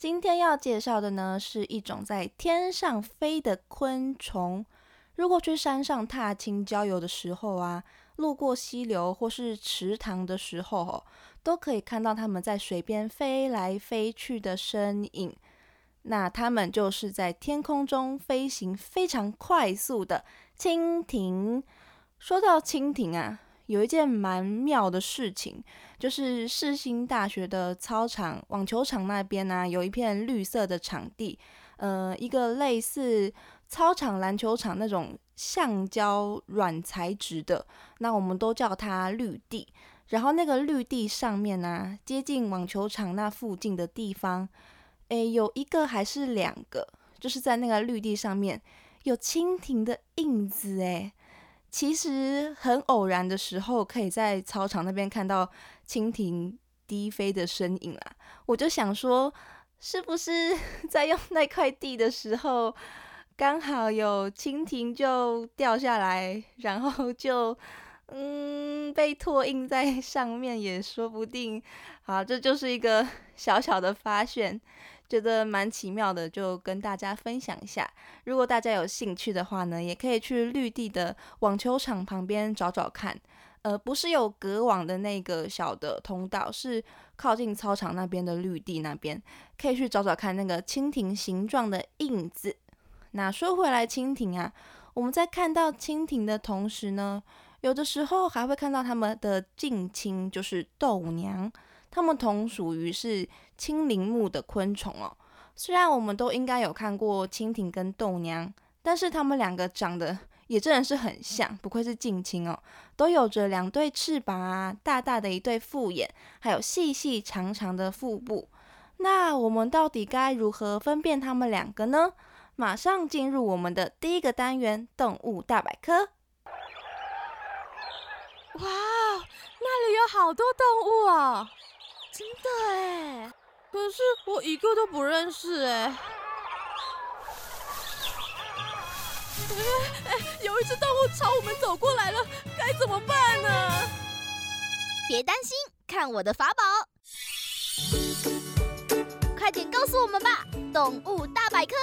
今天要介绍的呢，是一种在天上飞的昆虫。如果去山上踏青郊游的时候啊，路过溪流或是池塘的时候，都可以看到它们在水边飞来飞去的身影。那它们就是在天空中飞行非常快速的蜻蜓。说到蜻蜓啊。有一件蛮妙的事情，就是世新大学的操场网球场那边呢，有一片绿色的场地，呃，一个类似操场篮球场那种橡胶软材质的，那我们都叫它绿地。然后那个绿地上面呢，接近网球场那附近的地方，诶，有一个还是两个，就是在那个绿地上面有蜻蜓的印子，诶。其实很偶然的时候，可以在操场那边看到蜻蜓低飞的身影啦。我就想说，是不是 在用那块地的时候，刚好有蜻蜓就掉下来，然后就嗯被拓印在上面也说不定。好，这就是一个 小小的发现。觉得蛮奇妙的，就跟大家分享一下。如果大家有兴趣的话呢，也可以去绿地的网球场旁边找找看。呃，不是有隔网的那个小的通道，是靠近操场那边的绿地那边，可以去找找看那个蜻蜓形状的印子。那说回来，蜻蜓啊，我们在看到蜻蜓的同时呢，有的时候还会看到它们的近亲，就是豆娘。它们同属于是青鳞目的昆虫哦。虽然我们都应该有看过蜻蜓跟豆娘，但是它们两个长得也真的是很像，不愧是近亲哦，都有着两对翅膀啊，大大的一对复眼，还有细细长长的腹部。那我们到底该如何分辨它们两个呢？马上进入我们的第一个单元——动物大百科。哇，那里有好多动物哦！真的哎，可是我一个都不认识哎。哎，有一只动物朝我们走过来了，该怎么办呢？别担心，看我的法宝！快点告诉我们吧，动物大百科。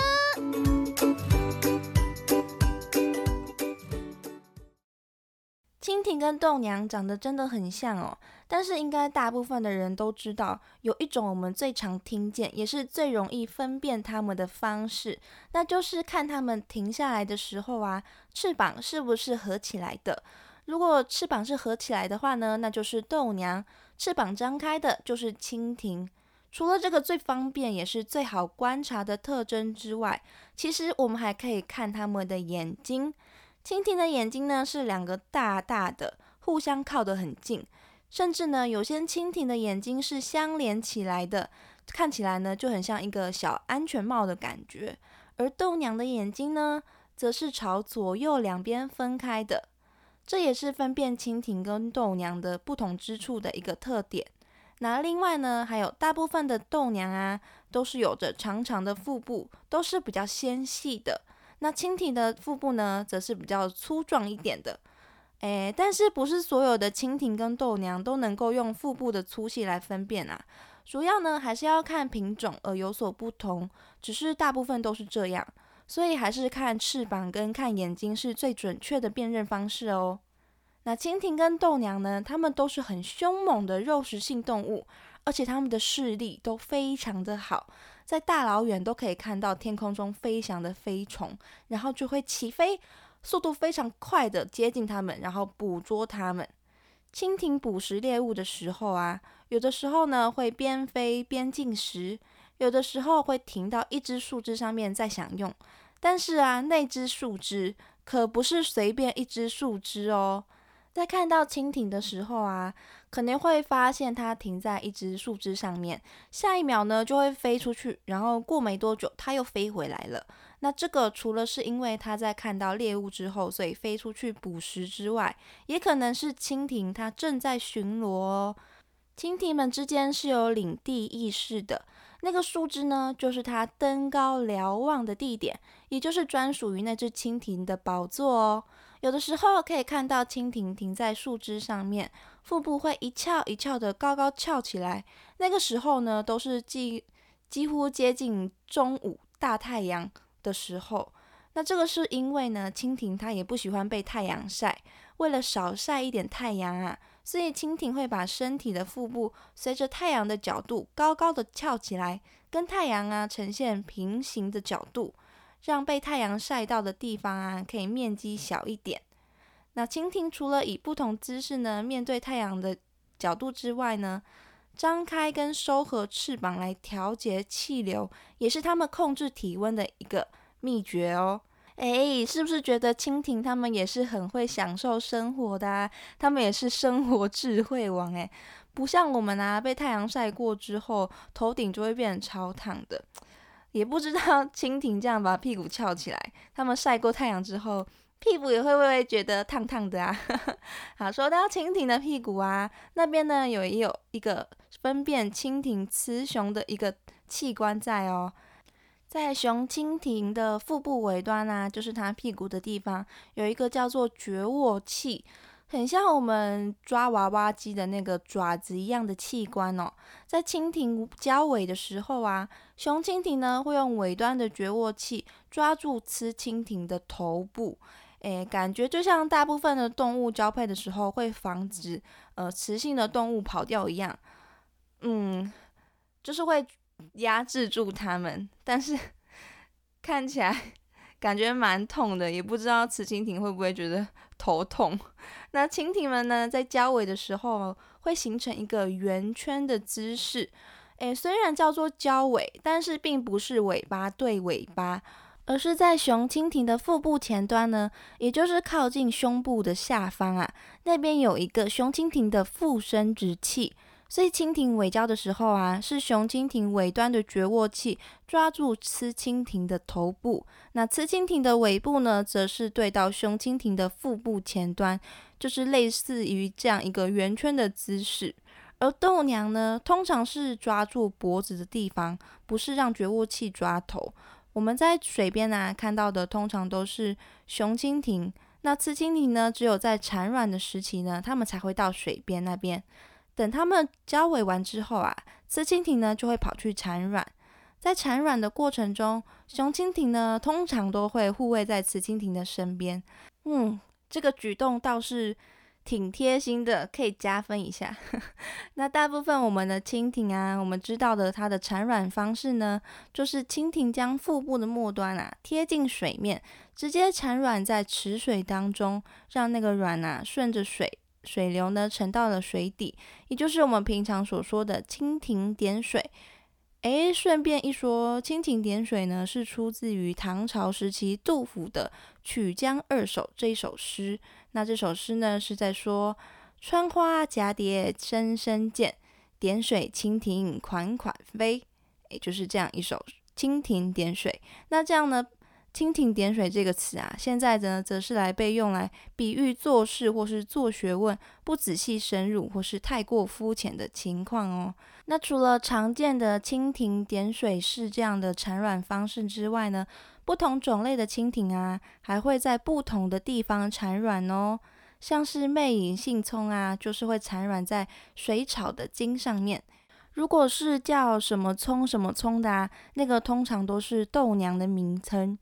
蜻蜓跟豆娘长得真的很像哦，但是应该大部分的人都知道，有一种我们最常听见，也是最容易分辨它们的方式，那就是看它们停下来的时候啊，翅膀是不是合起来的。如果翅膀是合起来的话呢，那就是豆娘；翅膀张开的就是蜻蜓。除了这个最方便也是最好观察的特征之外，其实我们还可以看它们的眼睛。蜻蜓的眼睛呢是两个大大的，互相靠得很近，甚至呢有些蜻蜓的眼睛是相连起来的，看起来呢就很像一个小安全帽的感觉。而豆娘的眼睛呢，则是朝左右两边分开的，这也是分辨蜻蜓跟豆娘的不同之处的一个特点。那另外呢，还有大部分的豆娘啊，都是有着长长的腹部，都是比较纤细的。那蜻蜓的腹部呢，则是比较粗壮一点的，诶，但是不是所有的蜻蜓跟豆娘都能够用腹部的粗细来分辨啊？主要呢还是要看品种而有所不同，只是大部分都是这样，所以还是看翅膀跟看眼睛是最准确的辨认方式哦。那蜻蜓跟豆娘呢，它们都是很凶猛的肉食性动物，而且它们的视力都非常的好。在大老远都可以看到天空中飞翔的飞虫，然后就会起飞，速度非常快的接近它们，然后捕捉它们。蜻蜓捕食猎物的时候啊，有的时候呢会边飞边进食，有的时候会停到一只树枝上面再享用。但是啊，那只树枝可不是随便一只树枝哦。在看到蜻蜓的时候啊，可能会发现它停在一只树枝上面，下一秒呢就会飞出去，然后过没多久它又飞回来了。那这个除了是因为它在看到猎物之后，所以飞出去捕食之外，也可能是蜻蜓它正在巡逻哦。蜻蜓们之间是有领地意识的。那个树枝呢，就是它登高瞭望的地点，也就是专属于那只蜻蜓的宝座哦。有的时候可以看到蜻蜓停在树枝上面，腹部会一翘一翘的高高翘起来。那个时候呢，都是几几乎接近中午大太阳的时候。那这个是因为呢，蜻蜓它也不喜欢被太阳晒，为了少晒一点太阳啊。所以蜻蜓会把身体的腹部随着太阳的角度高高的翘起来，跟太阳啊呈现平行的角度，让被太阳晒到的地方啊可以面积小一点。那蜻蜓除了以不同姿势呢面对太阳的角度之外呢，张开跟收合翅膀来调节气流，也是它们控制体温的一个秘诀哦。哎，是不是觉得蜻蜓他们也是很会享受生活的？啊？他们也是生活智慧王哎，不像我们啊，被太阳晒过之后，头顶就会变成超烫的。也不知道 蜻蜓这样把屁股翘起来，它们晒过太阳之后，屁股也会不会觉得烫烫的啊？好，说到蜻蜓的屁股啊，那边呢有也有一个分辨蜻蜓雌雄的一个器官在哦。在雄蜻蜓的腹部尾端啊，就是它屁股的地方，有一个叫做觉卧器，很像我们抓娃娃机的那个爪子一样的器官哦。在蜻蜓交尾的时候啊，雄蜻蜓呢会用尾端的绝握器抓住雌蜻蜓的头部，诶，感觉就像大部分的动物交配的时候会防止呃雌性的动物跑掉一样，嗯，就是会。压制住它们，但是 看起来感觉蛮痛的，也不知道雌蜻蜓会不会觉得 头痛。那蜻蜓们呢，在交尾的时候会形成一个圆圈的姿势。诶，虽然叫做交尾，但是并不是尾巴对尾巴，而是在雄蜻蜓的腹部前端呢，也就是靠近胸部的下方啊，那边有一个雄蜻蜓的腹生殖器。所以蜻蜓尾交的时候啊，是雄蜻蜓尾端的绝握器抓住雌蜻蜓的头部，那雌蜻蜓的尾部呢，则是对到雄蜻蜓的腹部前端，就是类似于这样一个圆圈的姿势。而豆娘呢，通常是抓住脖子的地方，不是让绝握器抓头。我们在水边啊看到的，通常都是雄蜻蜓，那雌蜻蜓呢，只有在产卵的时期呢，它们才会到水边那边。等它们交尾完之后啊，雌蜻蜓呢就会跑去产卵。在产卵的过程中，雄蜻蜓呢通常都会护卫在雌蜻蜓的身边。嗯，这个举动倒是挺贴心的，可以加分一下。那大部分我们的蜻蜓啊，我们知道的它的产卵方式呢，就是蜻蜓将腹部的末端啊贴近水面，直接产卵在池水当中，让那个卵啊顺着水。水流呢沉到了水底，也就是我们平常所说的蜻蜓点水。诶，顺便一说，蜻蜓点水呢是出自于唐朝时期杜甫的《曲江二首》这一首诗。那这首诗呢是在说：“穿花蛱蝶深深见，点水蜻蜓款款飞。”也就是这样一首蜻蜓点水。那这样呢？蜻蜓点水这个词啊，现在呢则是来被用来比喻做事或是做学问不仔细深入或是太过肤浅的情况哦。那除了常见的蜻蜓点水式这样的产卵方式之外呢，不同种类的蜻蜓啊，还会在不同的地方产卵哦。像是魅影信葱啊，就是会产卵在水草的茎上面。如果是叫什么葱什么葱的啊，那个通常都是豆娘的名称。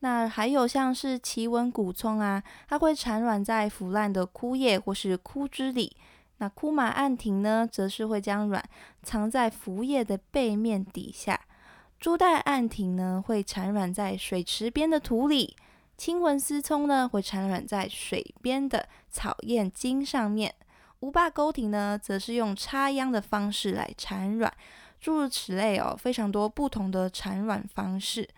那还有像是奇纹古葱啊，它会产卵在腐烂的枯叶或是枯枝里。那枯马暗蜓呢，则是会将卵藏在浮叶的背面底下。朱带暗蜓呢会产卵在水池边的土里，青纹丝葱呢会产卵在水边的草叶茎上面，无霸钩蜓呢则是用插秧的方式来产卵，诸如此类哦，非常多不同的产卵方式。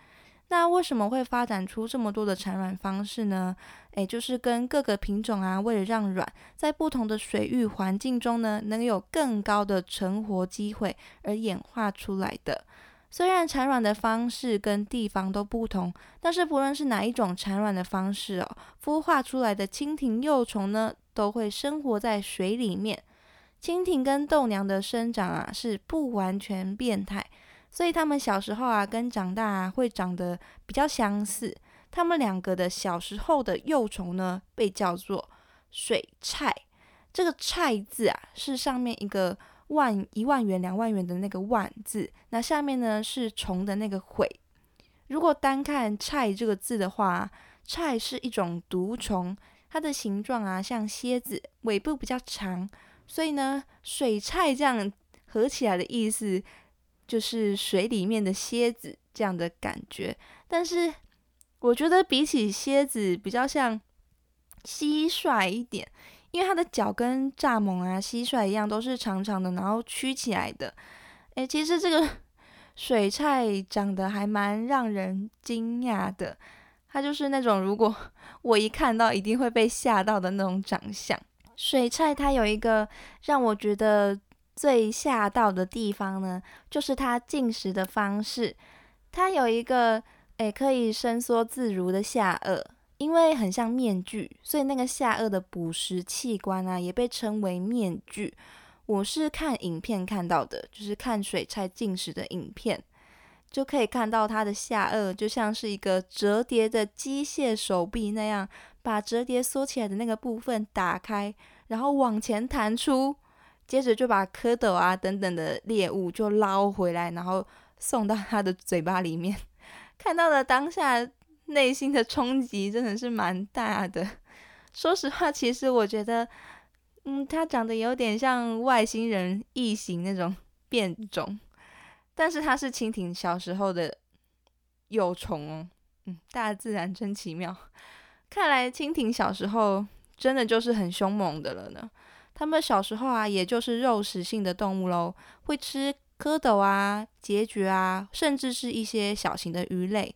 那为什么会发展出这么多的产卵方式呢？诶，就是跟各个品种啊，为了让卵在不同的水域环境中呢，能有更高的存活机会而演化出来的。虽然产卵的方式跟地方都不同，但是不论是哪一种产卵的方式哦，孵化出来的蜻蜓幼虫呢，都会生活在水里面。蜻蜓跟豆娘的生长啊，是不完全变态。所以他们小时候啊，跟长大啊会长得比较相似。他们两个的小时候的幼虫呢，被叫做水菜。这个“菜”字啊，是上面一个万一万元两万元的那个“万”字，那下面呢是虫的那个“悔”。如果单看“菜”这个字的话，菜是一种毒虫，它的形状啊像蝎子，尾部比较长，所以呢，水菜这样合起来的意思。就是水里面的蝎子这样的感觉，但是我觉得比起蝎子比较像蟋蟀一点，因为它的脚跟蚱蜢啊、蟋蟀一样都是长长的，然后曲起来的。诶，其实这个 水菜长得还蛮让人惊讶的，它就是那种如果 我一看到一定会被吓到的那种长相。水菜它有一个让我觉得。最吓到的地方呢，就是它进食的方式。它有一个诶可以伸缩自如的下颚，因为很像面具，所以那个下颚的捕食器官啊，也被称为面具。我是看影片看到的，就是看水菜进食的影片，就可以看到它的下颚就像是一个折叠的机械手臂那样，把折叠缩起来的那个部分打开，然后往前弹出。接着就把蝌蚪啊等等的猎物就捞回来，然后送到他的嘴巴里面。看到了当下内心的冲击真的是蛮大的。说实话，其实我觉得，嗯，它长得有点像外星人异形那种变种，但是它是蜻蜓小时候的幼虫哦。嗯，大自然真奇妙。看来蜻蜓小时候真的就是很凶猛的了呢。它们小时候啊，也就是肉食性的动物喽，会吃蝌蚪啊、孑孓啊，甚至是一些小型的鱼类。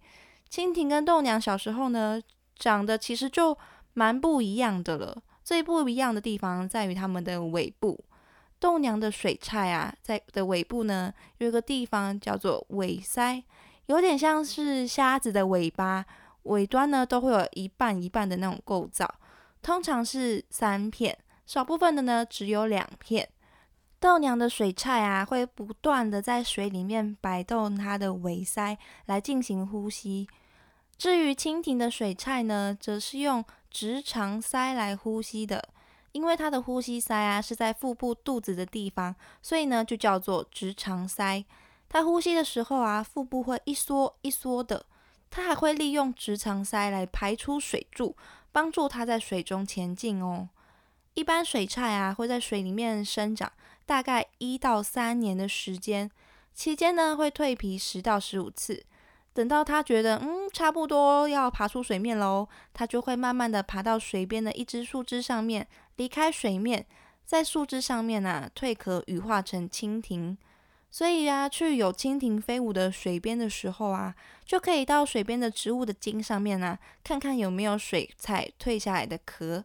蜻蜓跟豆娘小时候呢，长得其实就蛮不一样的了。最不一样的地方在于它们的尾部。豆娘的水菜啊，在的尾部呢，有一个地方叫做尾鳃，有点像是虾子的尾巴，尾端呢都会有一半一半的那种构造，通常是三片。少部分的呢，只有两片。豆娘的水菜啊，会不断的在水里面摆动它的尾鳃来进行呼吸。至于蜻蜓的水菜呢，则是用直肠鳃来呼吸的。因为它的呼吸鳃啊是在腹部肚子的地方，所以呢就叫做直肠鳃。它呼吸的时候啊，腹部会一缩一缩的。它还会利用直肠鳃来排出水柱，帮助它在水中前进哦。一般水菜啊会在水里面生长大概一到三年的时间，期间呢会蜕皮十到十五次。等到它觉得嗯差不多要爬出水面喽，它就会慢慢的爬到水边的一只树枝上面，离开水面，在树枝上面啊蜕壳羽化成蜻蜓。所以啊，去有蜻蜓飞舞的水边的时候啊，就可以到水边的植物的茎上面啊，看看有没有水菜蜕下来的壳。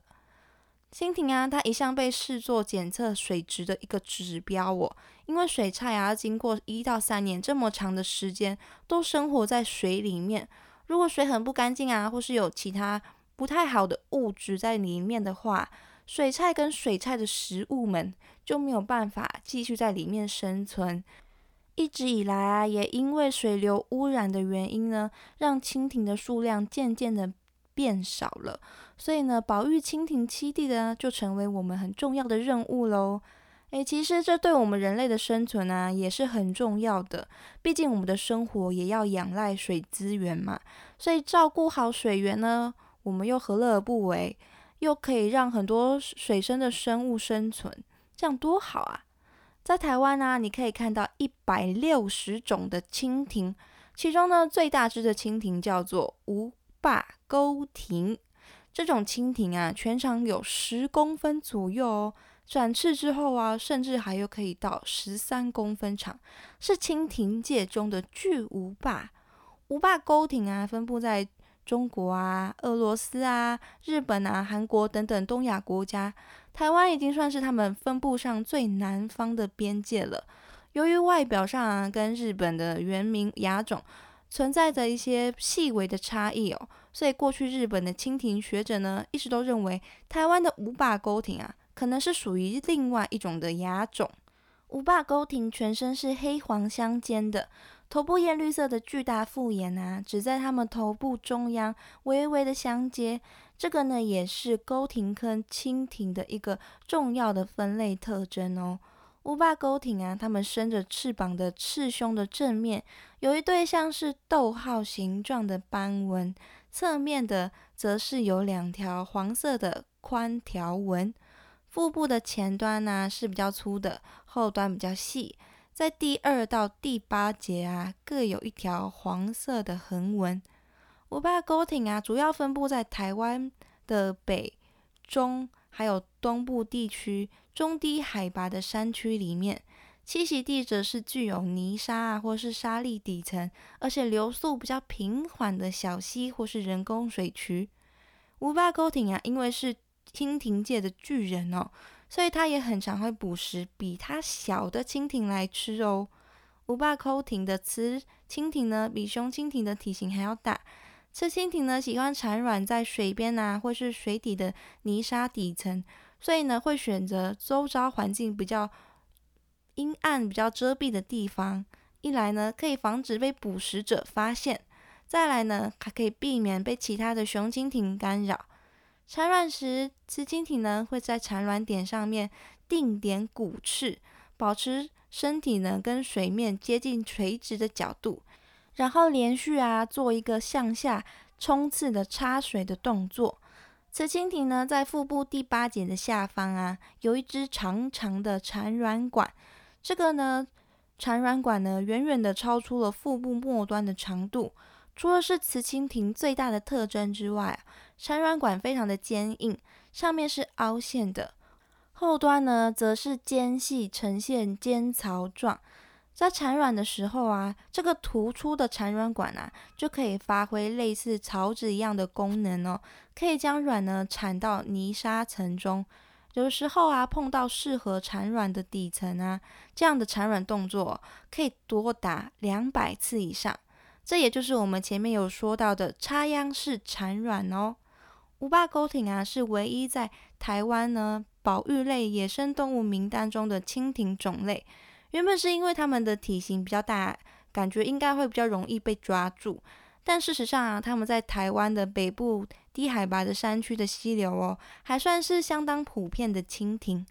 蜻蜓啊，它一向被视作检测水质的一个指标哦。因为水菜啊，经过一到三年这么长的时间，都生活在水里面。如果水很不干净啊，或是有其他不太好的物质在里面的话，水菜跟水菜的食物们就没有办法继续在里面生存。一直以来啊，也因为水流污染的原因呢，让蜻蜓的数量渐渐的变少了。所以呢，保育蜻蜓栖地的就成为我们很重要的任务喽。诶，其实这对我们人类的生存啊也是很重要的，毕竟我们的生活也要仰赖水资源嘛。所以照顾好水源呢，我们又何乐而不为？又可以让很多水生的生物生存，这样多好啊！在台湾呢，你可以看到一百六十种的蜻蜓，其中呢，最大只的蜻蜓叫做无霸钩蜓。这种蜻蜓啊，全长有十公分左右哦。展翅之后啊，甚至还有可以到十三公分长，是蜻蜓界中的巨无霸。无霸钩蜓啊，分布在中国啊、俄罗斯啊、日本啊、韩国等等东亚国家。台湾已经算是他们分布上最南方的边界了。由于外表上啊，跟日本的原名亚种存在着一些细微的差异哦，所以过去日本的蜻蜓学者呢，一直都认为台湾的无霸钩蜓啊。可能是属于另外一种的亚种。无霸钩蜓全身是黑黄相间的，头部艳绿色的巨大复眼啊，只在它们头部中央微微的相接。这个呢，也是钩蜓跟蜻蜓的一个重要的分类特征哦。无霸钩蜓啊，它们伸着翅膀的翅胸的正面有一对像是逗号形状的斑纹，侧面的则是有两条黄色的宽条纹。腹部的前端呢是比较粗的，后端比较细，在第二到第八节啊各有一条黄色的横纹。五霸钩艇啊主要分布在台湾的北、中还有东部地区中低海拔的山区里面，栖息地则是具有泥沙啊或是沙砾底层，而且流速比较平缓的小溪或是人工水渠。五霸钩艇啊因为是蜻蜓界的巨人哦，所以它也很常会捕食比它小的蜻蜓来吃哦。无霸钩蜓的雌蜻蜓呢，比雄蜻蜓的体型还要大。雌蜻蜓呢，喜欢产卵在水边啊，或是水底的泥沙底层，所以呢，会选择周遭环境比较阴暗、比较遮蔽的地方。一来呢，可以防止被捕食者发现；再来呢，还可以避免被其他的雄蜻蜓干扰。产卵时，雌蜻蜓呢会在产卵点上面定点鼓翅，保持身体呢跟水面接近垂直的角度，然后连续啊做一个向下冲刺的插水的动作。雌蜻蜓呢在腹部第八节的下方啊有一只长长的产卵管，这个呢产卵管呢远远的超出了腹部末端的长度。除了是雌蜻蜓最大的特征之外，产卵管非常的坚硬，上面是凹陷的，后端呢则是尖细，呈现尖槽状。在产卵的时候啊，这个突出的产卵管啊，就可以发挥类似槽子一样的功能哦，可以将卵呢产到泥沙层中。有时候啊，碰到适合产卵的底层啊，这样的产卵动作可以多达两百次以上。这也就是我们前面有说到的插秧式产卵哦。五霸钩艇啊，是唯一在台湾呢保育类野生动物名单中的蜻蜓种类。原本是因为它们的体型比较大，感觉应该会比较容易被抓住。但事实上啊，它们在台湾的北部低海拔的山区的溪流哦，还算是相当普遍的蜻蜓。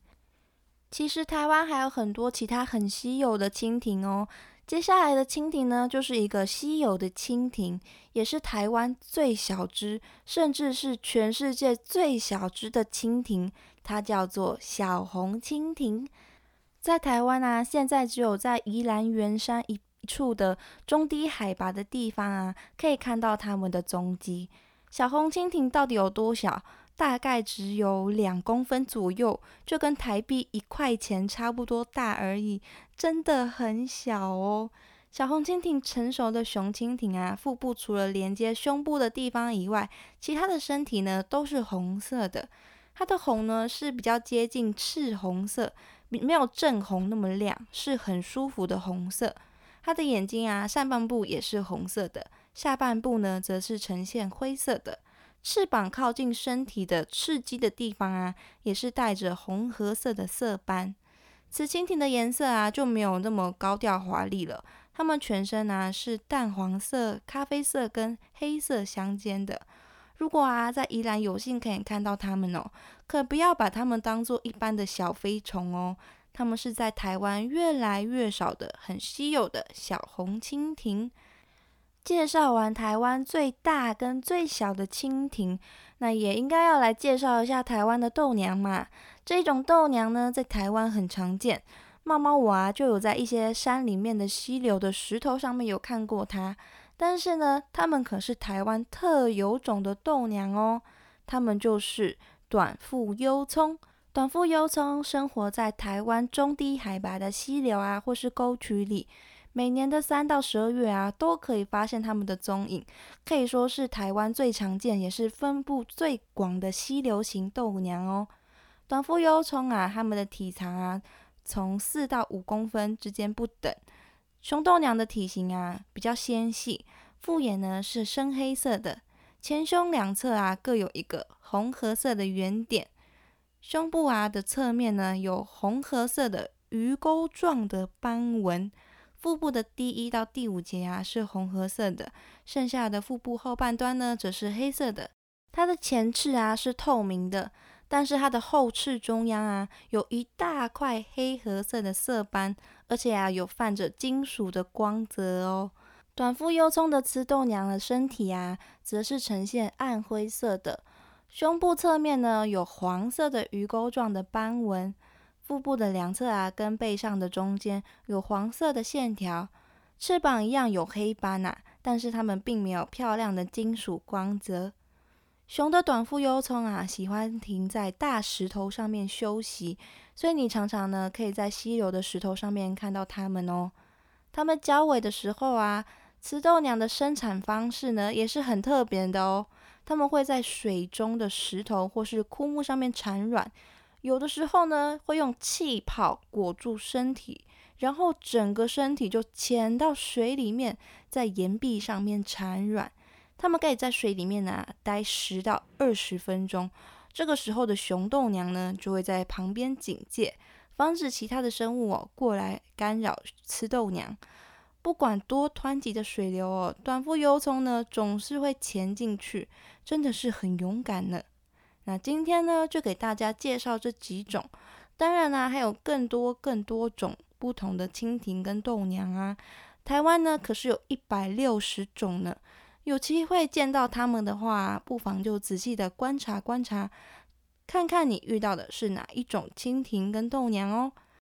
其实台湾还有很多其他很稀有的蜻蜓哦。接下来的蜻蜓呢，就是一个稀有的蜻蜓，也是台湾最小只，甚至是全世界最小只的蜻蜓。它叫做小红蜻蜓。在台湾啊，现在只有在宜兰圆山一处的中低海拔的地方啊，可以看到它们的踪迹。小红蜻蜓到底有多小？大概只有两公分左右，就跟台币一块钱差不多大而已，真的很小哦。小红蜻蜓成熟的雄蜻蜓啊，腹部除了连接胸部的地方以外，其他的身体呢都是红色的。它的红呢是比较接近赤红色，没有正红那么亮，是很舒服的红色。它的眼睛啊上半部也是红色的，下半部呢则是呈现灰色的。翅膀靠近身体的翅基的地方啊，也是带着红褐色的色斑。雌蜻蜓的颜色啊就没有那么高调华丽了，它们全身啊是淡黄色、咖啡色跟黑色相间的。如果啊在宜兰有幸可以看到它们哦，可不要把它们当做一般的小飞虫哦，它们是在台湾越来越少的、很稀有的小红蜻蜓。介绍完台湾最大跟最小的蜻蜓，那也应该要来介绍一下台湾的豆娘嘛。这种豆娘呢，在台湾很常见。猫猫我啊，就有在一些山里面的溪流的石头上面有看过它。但是呢，它们可是台湾特有种的豆娘哦。它们就是短腹幽葱。短腹幽葱生活在台湾中低海拔的溪流啊，或是沟渠里。每年的三到十二月啊，都可以发现它们的踪影，可以说是台湾最常见，也是分布最广的溪流型豆娘哦。短腹幽葱啊，它们的体长啊，从四到五公分之间不等。雄豆娘的体型啊比较纤细，复眼呢是深黑色的，前胸两侧啊各有一个红褐色的圆点，胸部啊的侧面呢有红褐色的鱼钩状的斑纹，腹部的第一到第五节啊是红褐色的，剩下的腹部后半端呢则是黑色的，它的前翅啊是透明的。但是它的后翅中央啊，有一大块黑褐色的色斑，而且啊，有泛着金属的光泽哦。短腹幽葱的雌豆娘的身体啊，则是呈现暗灰色的，胸部侧面呢有黄色的鱼钩状的斑纹，腹部的两侧啊跟背上的中间有黄色的线条，翅膀一样有黑斑呐，但是它们并没有漂亮的金属光泽。熊的短腹幽葱啊，喜欢停在大石头上面休息，所以你常常呢可以在溪流的石头上面看到它们哦。它们交尾的时候啊，雌豆娘的生产方式呢也是很特别的哦。它们会在水中的石头或是枯木上面产卵，有的时候呢会用气泡裹住身体，然后整个身体就潜到水里面，在岩壁上面产卵。它们可以在水里面呢待十到二十分钟，这个时候的雄豆娘呢就会在旁边警戒，防止其他的生物哦过来干扰雌豆娘。不管多湍急的水流哦，短腹幽葱呢总是会潜进去，真的是很勇敢呢。那今天呢就给大家介绍这几种，当然呢还有更多更多种不同的蜻蜓跟豆娘啊。台湾呢可是有一百六十种呢。有机会见到它们的话，不妨就仔细的观察观察，看看你遇到的是哪一种蜻蜓跟豆娘哦。